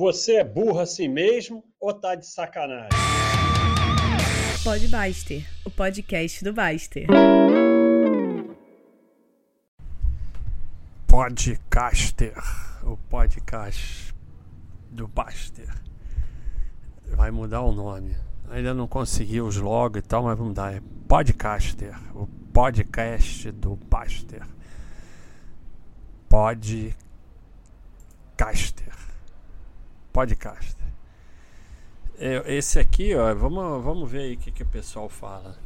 Você é burro assim mesmo ou tá de sacanagem? Pode Baster, o podcast do Baster. Podcaster, o podcast do Baster. Vai mudar o nome. Ainda não consegui os logos e tal, mas vamos dar. É Podcaster, o podcast do Baster. Podcaster. Podcaster. É, esse aqui, ó, vamos, vamos ver aí o que, que o pessoal fala.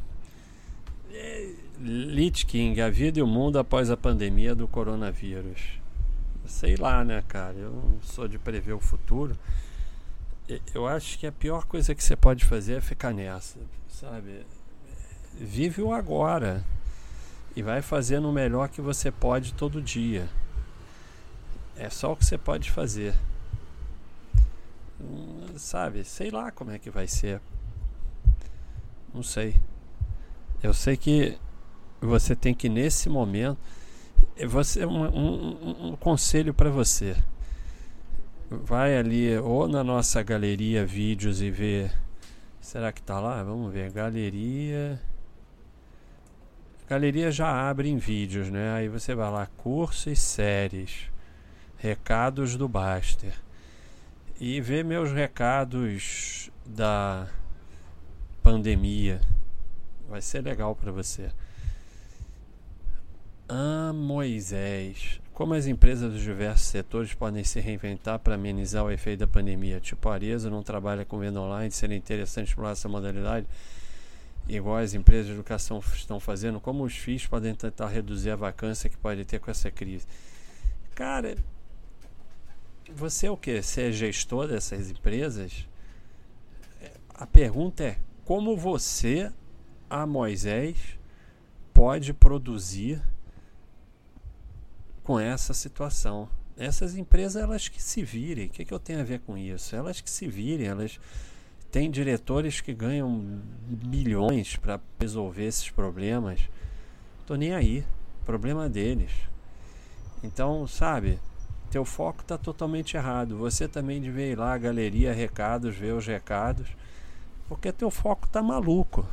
É, Litkin, a vida e o mundo após a pandemia do coronavírus. Sei lá, né, cara? Eu não sou de prever o futuro. Eu acho que a pior coisa que você pode fazer é ficar nessa, sabe? Vive o agora e vai fazendo o melhor que você pode todo dia. É só o que você pode fazer. Sabe, sei lá como é que vai ser. Não sei. Eu sei que você tem que nesse momento você um, um, um conselho para você. Vai ali ou na nossa galeria vídeos e vê. Será que tá lá? Vamos ver. Galeria. Galeria já abre em vídeos, né? Aí você vai lá, curso e séries. Recados do Baster e ver meus recados da pandemia. Vai ser legal para você. Ah, Moisés. Como as empresas dos diversos setores podem se reinventar para amenizar o efeito da pandemia? Tipo, a Arezzo não trabalha com venda online, seria interessante explorar essa modalidade, igual as empresas de educação estão fazendo. Como os FIIs podem tentar reduzir a vacância que pode ter com essa crise? Cara, você é o que? Você é gestor dessas empresas? A pergunta é como você, a Moisés, pode produzir com essa situação? Essas empresas, elas que se virem. O que, que eu tenho a ver com isso? Elas que se virem, elas têm diretores que ganham milhões para resolver esses problemas. Tô nem aí. Problema deles. Então, sabe? Teu foco está totalmente errado. Você também devia ir lá, galeria, recados, ver os recados, porque teu foco está maluco.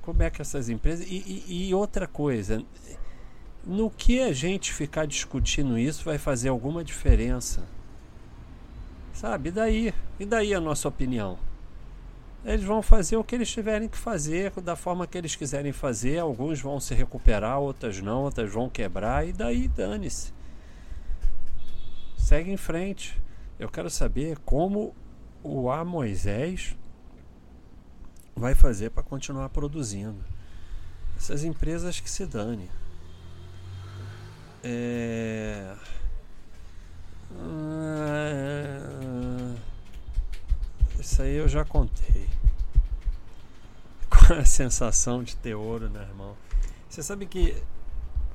Como é que essas empresas. E, e, e, outra coisa, no que a gente ficar discutindo isso vai fazer alguma diferença? Sabe? E daí? E daí a nossa opinião? Eles vão fazer o que eles tiverem que fazer, da forma que eles quiserem fazer. Alguns vão se recuperar, outras não, outras vão quebrar, e daí dane-se segue em frente. Eu quero saber como o A Moisés vai fazer para continuar produzindo. Essas empresas que se dane. É... Ah, isso aí eu já contei. Qual é a sensação de ter ouro, né, irmão? Você sabe que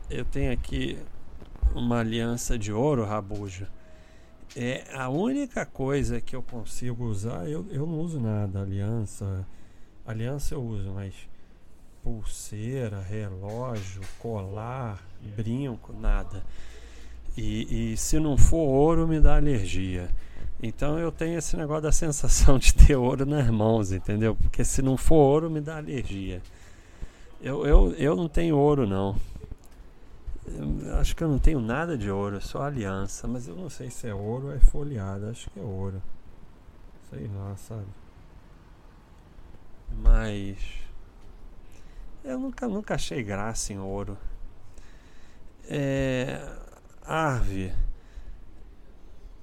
eu tenho aqui uma aliança de ouro, Rabuja. É a única coisa que eu consigo usar, eu, eu não uso nada, aliança. Aliança eu uso, mas pulseira, relógio, colar, brinco, nada. E, e, se não for ouro, me dá alergia. Então eu tenho esse negócio da sensação de ter ouro nas mãos, entendeu? Porque se não for ouro, me dá alergia. Eu, eu, eu não tenho ouro, não. Acho que eu não tenho nada de ouro, só aliança, mas eu não sei se é ouro ou é folheado, acho que é ouro. Sei lá, sabe? Mas eu nunca, nunca achei graça em ouro. É, Arve,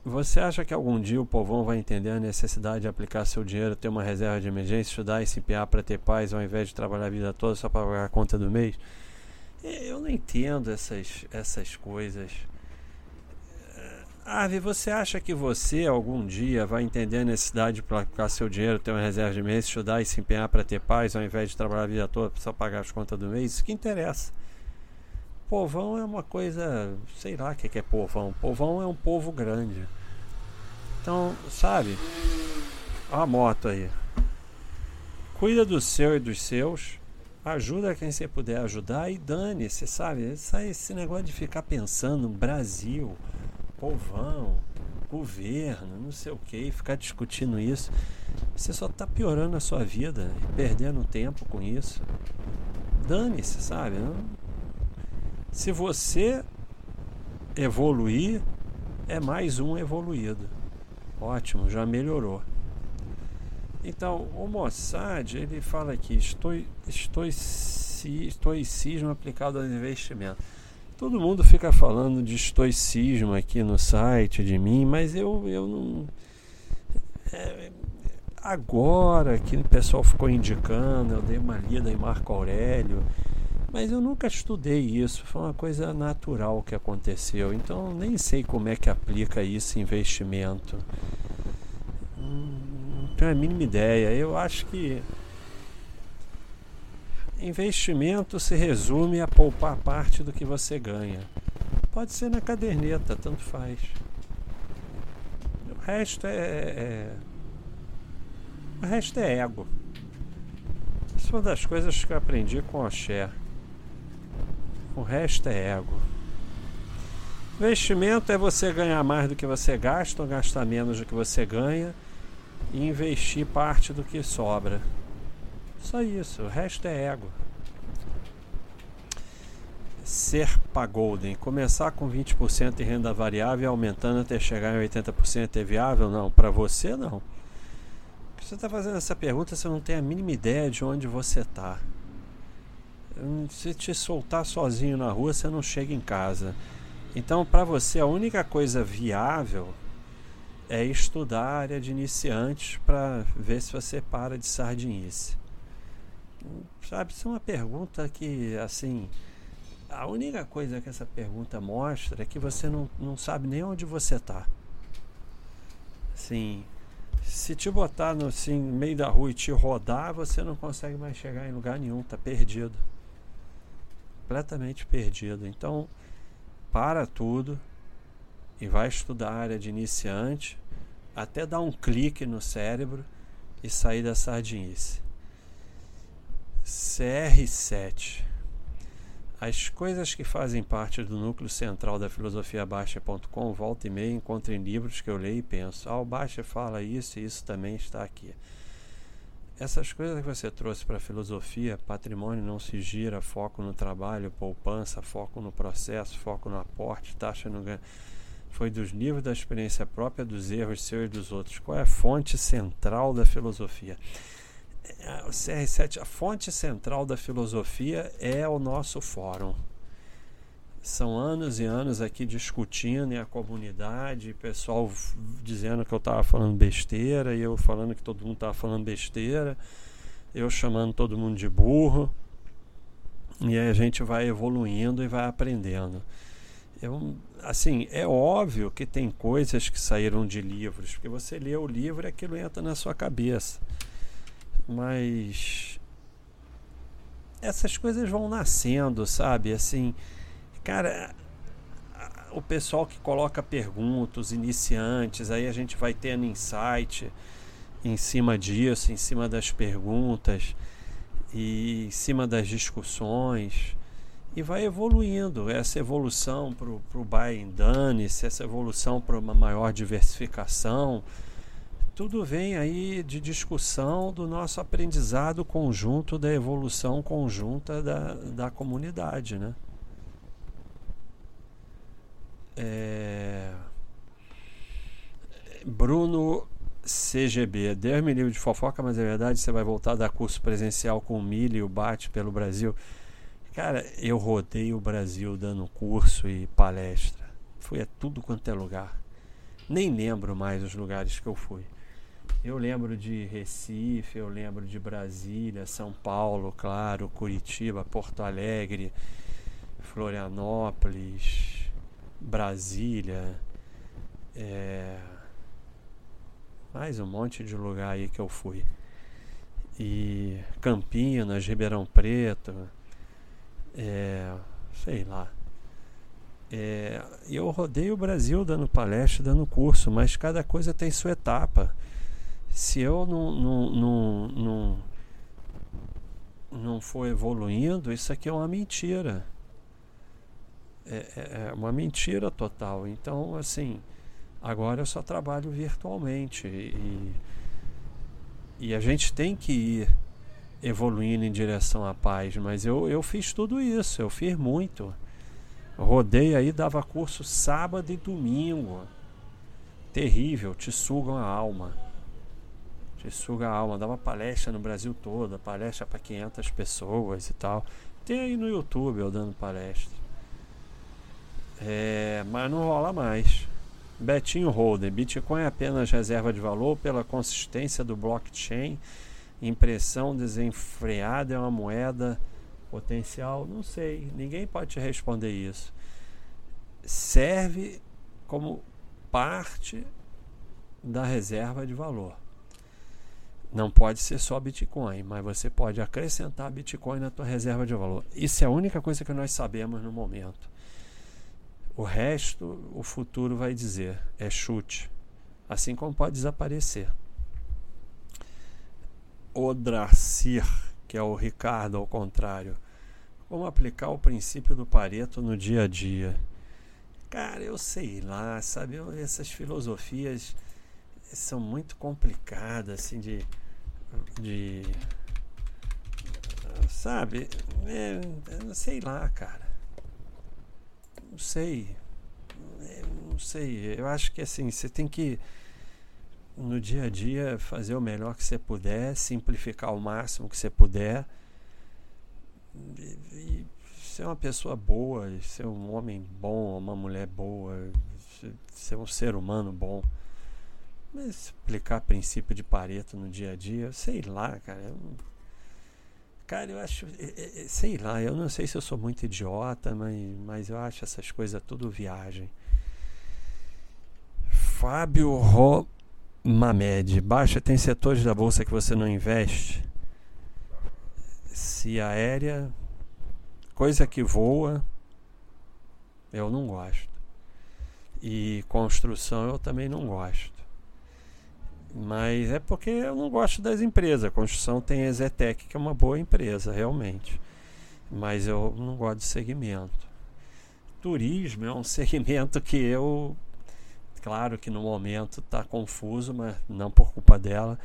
você acha que algum dia o povão vai entender a necessidade de aplicar seu dinheiro, ter uma reserva de emergência, estudar e se para ter paz ao invés de trabalhar a vida toda só para pagar a conta do mês? Eu não entendo essas, essas coisas. Ave, você acha que você algum dia vai entender a necessidade de aplicar seu dinheiro, ter uma reserva de mês, estudar e se empenhar para ter paz, ao invés de trabalhar a vida toda só pagar as contas do mês? Isso que interessa. Povão é uma coisa, sei lá o que é povão. Povão é um povo grande. Então, sabe? Olha a moto aí. Cuida do seu e dos seus Ajuda quem você puder ajudar e dane-se, sabe? Esse, negócio de ficar pensando Brasil, povão, governo, não sei o que, ficar discutindo isso, você só está piorando a sua vida e perdendo tempo com isso. Dane-se, sabe? Se você evoluir, é mais um evoluído. Ótimo, já melhorou. Então, o Mossad, ele fala aqui, estoi, estoicismo aplicado ao investimento. Todo mundo fica falando de estoicismo aqui no site de mim, mas eu, eu não. É, agora que o pessoal ficou indicando, eu dei uma lida em Marco Aurélio, mas eu nunca estudei isso, foi uma coisa natural que aconteceu, então nem sei como é que aplica isso investimento. Tenho a mínima ideia. Eu acho que Investimento se resume a poupar parte do que você ganha. Pode ser na caderneta, tanto faz. O resto é, é o resto é ego. Isso é uma das coisas que eu aprendi com o Xé. O resto é ego. Investimento é você ganhar mais do que você gasta ou gastar menos do que você ganha e investir parte do que sobra. Só isso, o resto é ego. Serpa Golden, começar com 20% em renda variável aumentando até chegar em 80% é viável? Não, para você não. Você está fazendo essa pergunta, você não tem a mínima ideia de onde você está. Se te soltar sozinho na rua, você não chega em casa. Então, para você, a única coisa viável é estudar a área de iniciantes para ver se você para de sardinice. Sabe, isso é uma pergunta que, assim, a única coisa que essa pergunta mostra é que você não, não sabe nem onde você está. Assim, se te botar no assim, meio da rua e te rodar, você não consegue mais chegar em lugar nenhum, tá perdido. Completamente perdido. Então, para tudo e vai estudar a área de iniciante, até dar um clique no cérebro e sair da sardinice. CR7. As coisas que fazem parte do núcleo central da filosofia baixa.com, volta e meia encontro em livros que eu leio e penso, ah, o Baixa fala isso e isso também está aqui. Essas coisas que você trouxe para a filosofia, patrimônio não se gira, foco no trabalho, poupança, foco no processo, foco no aporte, taxa no ganho, foi dos livros da experiência própria, dos erros seus e dos outros. Qual é a fonte central da filosofia? o CR7, a fonte central da filosofia é o nosso fórum. São anos e anos aqui discutindo em a comunidade, pessoal dizendo que eu estava falando besteira, e eu falando que todo mundo estava falando besteira, eu chamando todo mundo de burro. E aí a gente vai evoluindo e vai aprendendo. Eu, assim, é óbvio que tem coisas que saíram de livros, porque você lê o livro e aquilo entra na sua cabeça. Mas essas coisas vão nascendo, sabe? Assim, cara, o pessoal que coloca perguntas, iniciantes, aí a gente vai tendo insight em cima disso, em cima das perguntas e em cima das discussões e vai evoluindo. Essa evolução para o and done, essa evolução para uma maior diversificação, tudo vem aí de discussão do nosso aprendizado conjunto, da evolução conjunta da, da comunidade, né? É... Bruno CGB, Deus me livre de fofoca, mas é verdade, você vai voltar a dar curso presencial com o Milho e o Bate pelo Brasil. Cara, eu rodei o Brasil dando curso e palestra. Fui a tudo quanto é lugar. Nem lembro mais os lugares que eu fui. Eu lembro de Recife, eu lembro de Brasília, São Paulo, claro, Curitiba, Porto Alegre, Florianópolis, Brasília, é, mais um monte de lugar aí que eu fui. E Campinas, Ribeirão Preto, é, sei lá. É, eu rodei o Brasil dando palestra, dando curso, mas cada coisa tem sua etapa se eu não, não, não, não, não for evoluindo, isso aqui é uma mentira. É, é, é uma mentira total. Então, assim, Agora eu só trabalho virtualmente e, e a gente tem que ir evoluindo em direção à paz, mas eu, eu fiz tudo isso, eu fiz muito. Rodei aí, dava curso sábado e domingo. Terrível, te sugam a alma. Te suga a alma. Dava palestra no Brasil todo, palestra para 500 pessoas e tal. Tem aí no YouTube eu dando palestra. É, mas não rola mais. Betinho Holder, Bitcoin é apenas reserva de valor pela consistência do blockchain. Impressão desenfreada é uma moeda potencial? Não sei, ninguém pode te responder isso. Serve como parte da reserva de valor. Não pode ser só Bitcoin, mas você pode acrescentar Bitcoin na tua reserva de valor. Isso é a única coisa que nós sabemos no momento. O resto, o futuro vai dizer, é chute. Assim como pode desaparecer. O Dracir, que é o Ricardo ao contrário. Como aplicar o princípio do Pareto no dia a dia? Cara, eu sei lá, sabe? Essas filosofias são muito complicadas, assim, de de sabe é, sei lá cara não sei não sei eu acho que assim você tem que no dia a dia fazer o melhor que você puder simplificar o máximo que você puder e, e ser uma pessoa boa ser um homem bom uma mulher boa ser um ser humano bom mas explicar princípio de Pareto no dia a dia, sei lá, cara. Eu, cara, eu acho. Sei lá, eu não sei se eu sou muito idiota, mas, mas eu acho essas coisas tudo viagem. Fábio Romamed. Baixa, tem setores da bolsa que você não investe? Se aérea, coisa que voa, eu não gosto. E construção eu também não gosto. Mas é porque eu não gosto das empresas. Construção tem a Exetec, que é uma boa empresa, realmente. Mas eu não gosto de segmento. Turismo é um segmento que eu. Claro que no momento está confuso, mas não por culpa dela.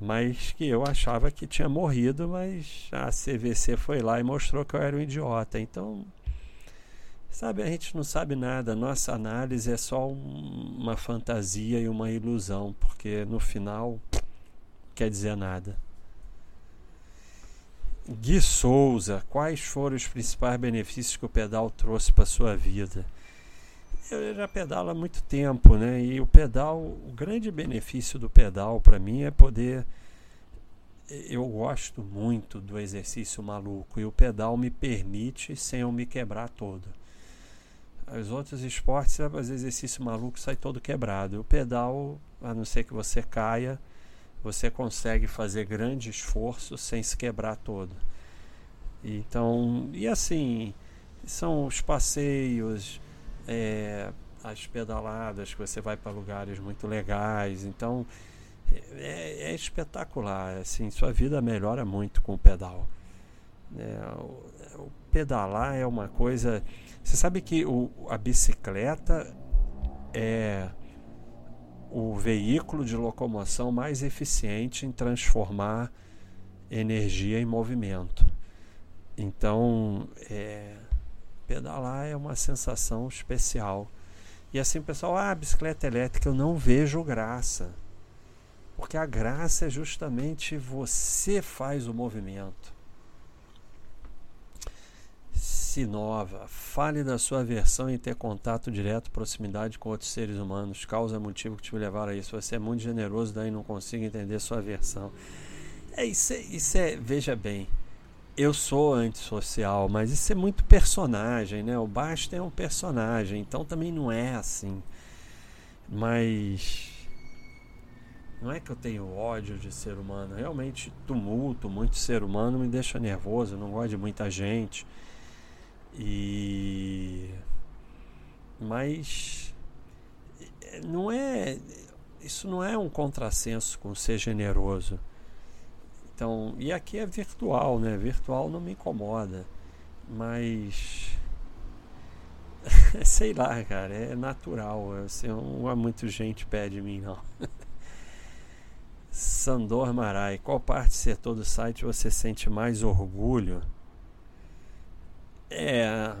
Mas que eu achava que tinha morrido, mas a CVC foi lá e mostrou que eu era um idiota. Então Sabe, a gente não sabe nada, nossa análise é só um, uma fantasia e uma ilusão, porque no final quer dizer nada. Gui Souza, quais foram os principais benefícios que o pedal trouxe para sua vida? Eu já pedalo há muito tempo, né? E o pedal, o grande benefício do pedal para mim é poder eu gosto muito do exercício maluco e o pedal me permite sem eu me quebrar todo. Os outros esportes, você vai fazer exercício maluco sai todo quebrado. O pedal, a não ser que você caia, você consegue fazer grande esforço sem se quebrar todo. Então, e assim, são os passeios, é, as pedaladas que você vai para lugares muito legais. Então, é, é, espetacular. Assim, sua vida melhora muito com o pedal. É, o, o pedalar é uma coisa você sabe que o, a bicicleta é o veículo de locomoção mais eficiente em transformar energia em movimento. Então, é, pedalar é uma sensação especial. E assim, pessoal, ah, bicicleta elétrica, eu não vejo graça. Porque a graça é justamente você faz o movimento. Sinova, fale da sua aversão em ter contato direto, proximidade com outros seres humanos. Causa motivo que te levaram a isso. Você é muito generoso, daí não consigo entender sua aversão. É isso, é, isso é, veja bem, eu sou antissocial, mas isso é muito personagem, né? O Basta é um personagem, então também não é assim. Mas não é que eu tenho ódio de ser humano, realmente tumulto, muito ser humano me deixa nervoso, não gosto de muita gente. E mas não é isso não é um contrassenso com ser generoso. Então, e aqui é virtual, né? Virtual não me incomoda, mas sei lá, cara, é natural. Assim, não há muita gente pé de mim, não. Sandor Marai, qual parte setor do site você sente mais orgulho? É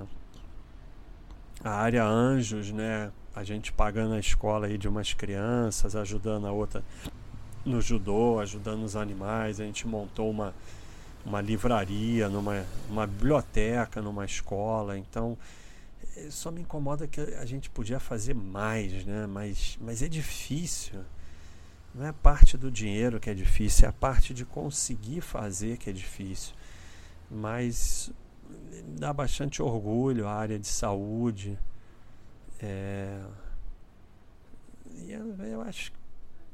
a área Anjos, né? A gente pagando a escola aí de umas crianças, ajudando a outra no judô, ajudando os animais. A gente montou uma, uma livraria, numa uma biblioteca, numa escola. Então, eh, só me incomoda que a gente podia fazer mais, né? Mas, mas é difícil. Não é a parte do dinheiro que é difícil, é a parte de conseguir fazer que é difícil. Mas dá bastante orgulho a área de saúde. É, eu acho que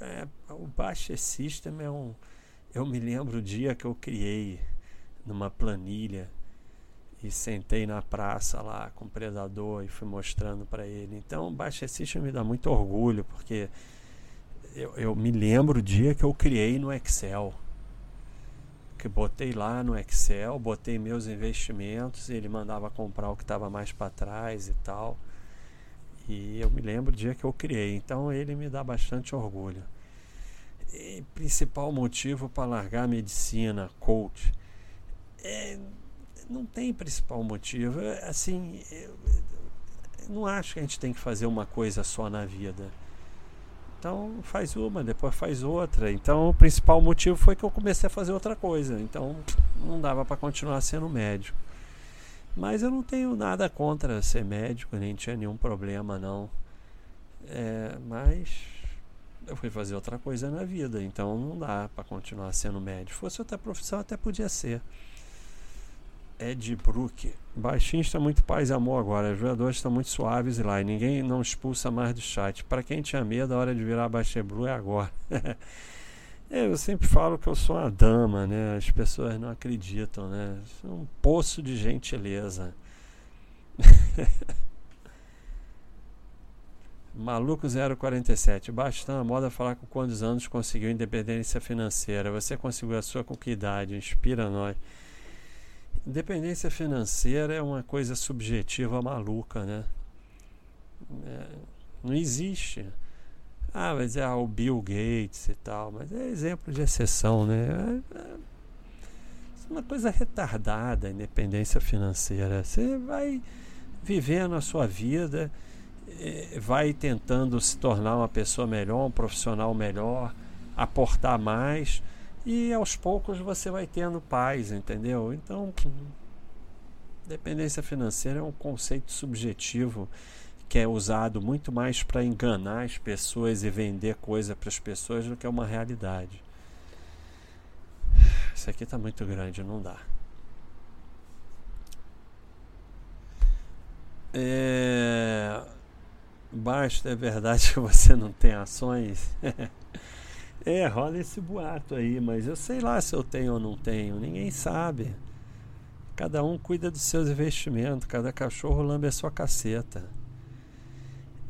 é, o Baixa System é um. Eu me lembro o dia que eu criei numa planilha e sentei na praça lá com o predador e fui mostrando para ele. Então, o Baixa System me dá muito orgulho porque eu, eu me lembro o dia que eu criei no Excel que botei lá no Excel, botei meus investimentos, ele mandava comprar o que estava mais para trás e tal. E eu me lembro do dia que eu criei, então ele me dá bastante orgulho. E principal motivo para largar a medicina, coach, é, não tem principal motivo. Assim, eu, eu não acho que a gente tem que fazer uma coisa só na vida então faz uma, depois faz outra. Então o principal motivo foi que eu comecei a fazer outra coisa. Então não dava para continuar sendo médico. Mas eu não tenho nada contra ser médico, nem tinha nenhum problema não. É, mas eu fui fazer outra coisa na vida, então não dá para continuar sendo médico. Se fosse outra profissão até podia ser. Ed Brook. Baixinho está muito paz e amor agora. Os jogadores estão muito suaves lá e ninguém não expulsa mais do chat. Para quem tinha medo, a hora de virar Baixê Blue é agora. É, eu sempre falo que eu sou uma dama, né? As pessoas não acreditam, né? Sou um poço de gentileza. Maluco 047. Bastão a moda falar com quantos anos conseguiu independência financeira. Você conseguiu a sua com que idade? Inspira nós. Independência financeira é uma coisa subjetiva maluca, né? É, não existe. Ah, mas é o Bill Gates e tal, mas é exemplo de exceção, né? É, é uma coisa retardada a independência financeira. Você vai vivendo a sua vida, é, vai tentando se tornar uma pessoa melhor, um profissional melhor, aportar mais e aos poucos você vai tendo paz, entendeu? Então, dependência financeira é um conceito subjetivo que é usado muito mais para enganar as pessoas e vender coisa para as pessoas do que uma realidade. Isso aqui está muito grande, não dá. É... Basta, é verdade que você não tem ações? É, rola esse boato aí, mas eu sei lá se eu tenho ou não tenho, ninguém sabe. Cada um cuida dos seus investimentos, cada cachorro lambe a sua caceta.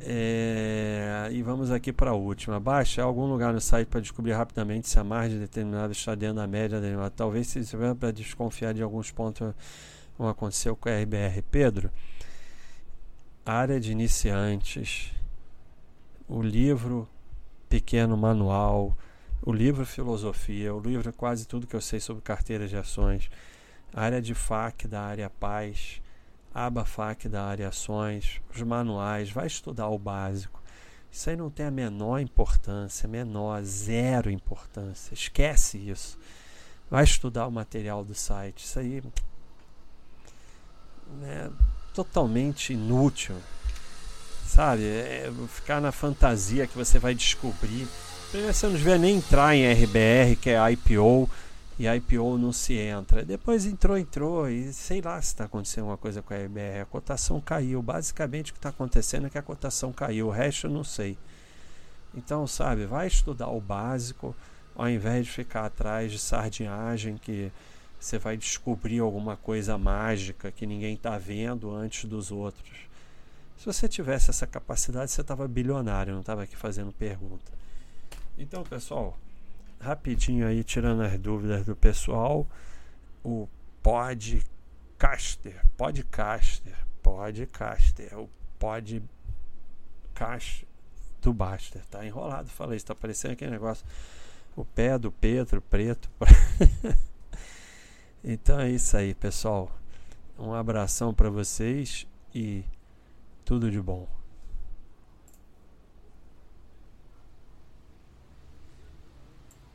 É, e vamos aqui para a última. Baixe algum lugar no site para descobrir rapidamente se a margem determinada está dentro da média da Talvez se tiver para desconfiar de alguns pontos como aconteceu com a RBR. Pedro, área de iniciantes. O livro pequeno manual, o livro Filosofia, o livro Quase Tudo que eu sei sobre carteira de ações, a área de FAC da área Paz, aba FAC da área Ações, os manuais, vai estudar o básico. Isso aí não tem a menor importância, menor, zero importância. Esquece isso. Vai estudar o material do site. Isso aí é totalmente inútil sabe? É ficar na fantasia que você vai descobrir. Primeiro você não devia nem entrar em RBR, que é IPO, e IPO não se entra. Depois entrou, entrou, e sei lá se está acontecendo alguma coisa com a RBR. A cotação caiu. Basicamente o que está acontecendo é que a cotação caiu. O resto eu não sei. Então, sabe, vai estudar o básico, ao invés de ficar atrás de sardinhagem que você vai descobrir alguma coisa mágica que ninguém está vendo antes dos outros. Se você tivesse essa capacidade, você estava bilionário, não estava aqui fazendo pergunta. Então, pessoal, rapidinho aí, tirando as dúvidas do pessoal, o podcaster, podcaster, podcaster, o podcast do Baster. Tá enrolado, falei, está parecendo aquele negócio. O pé do Pedro preto. então é isso aí, pessoal. Um abração para vocês e tudo de bom.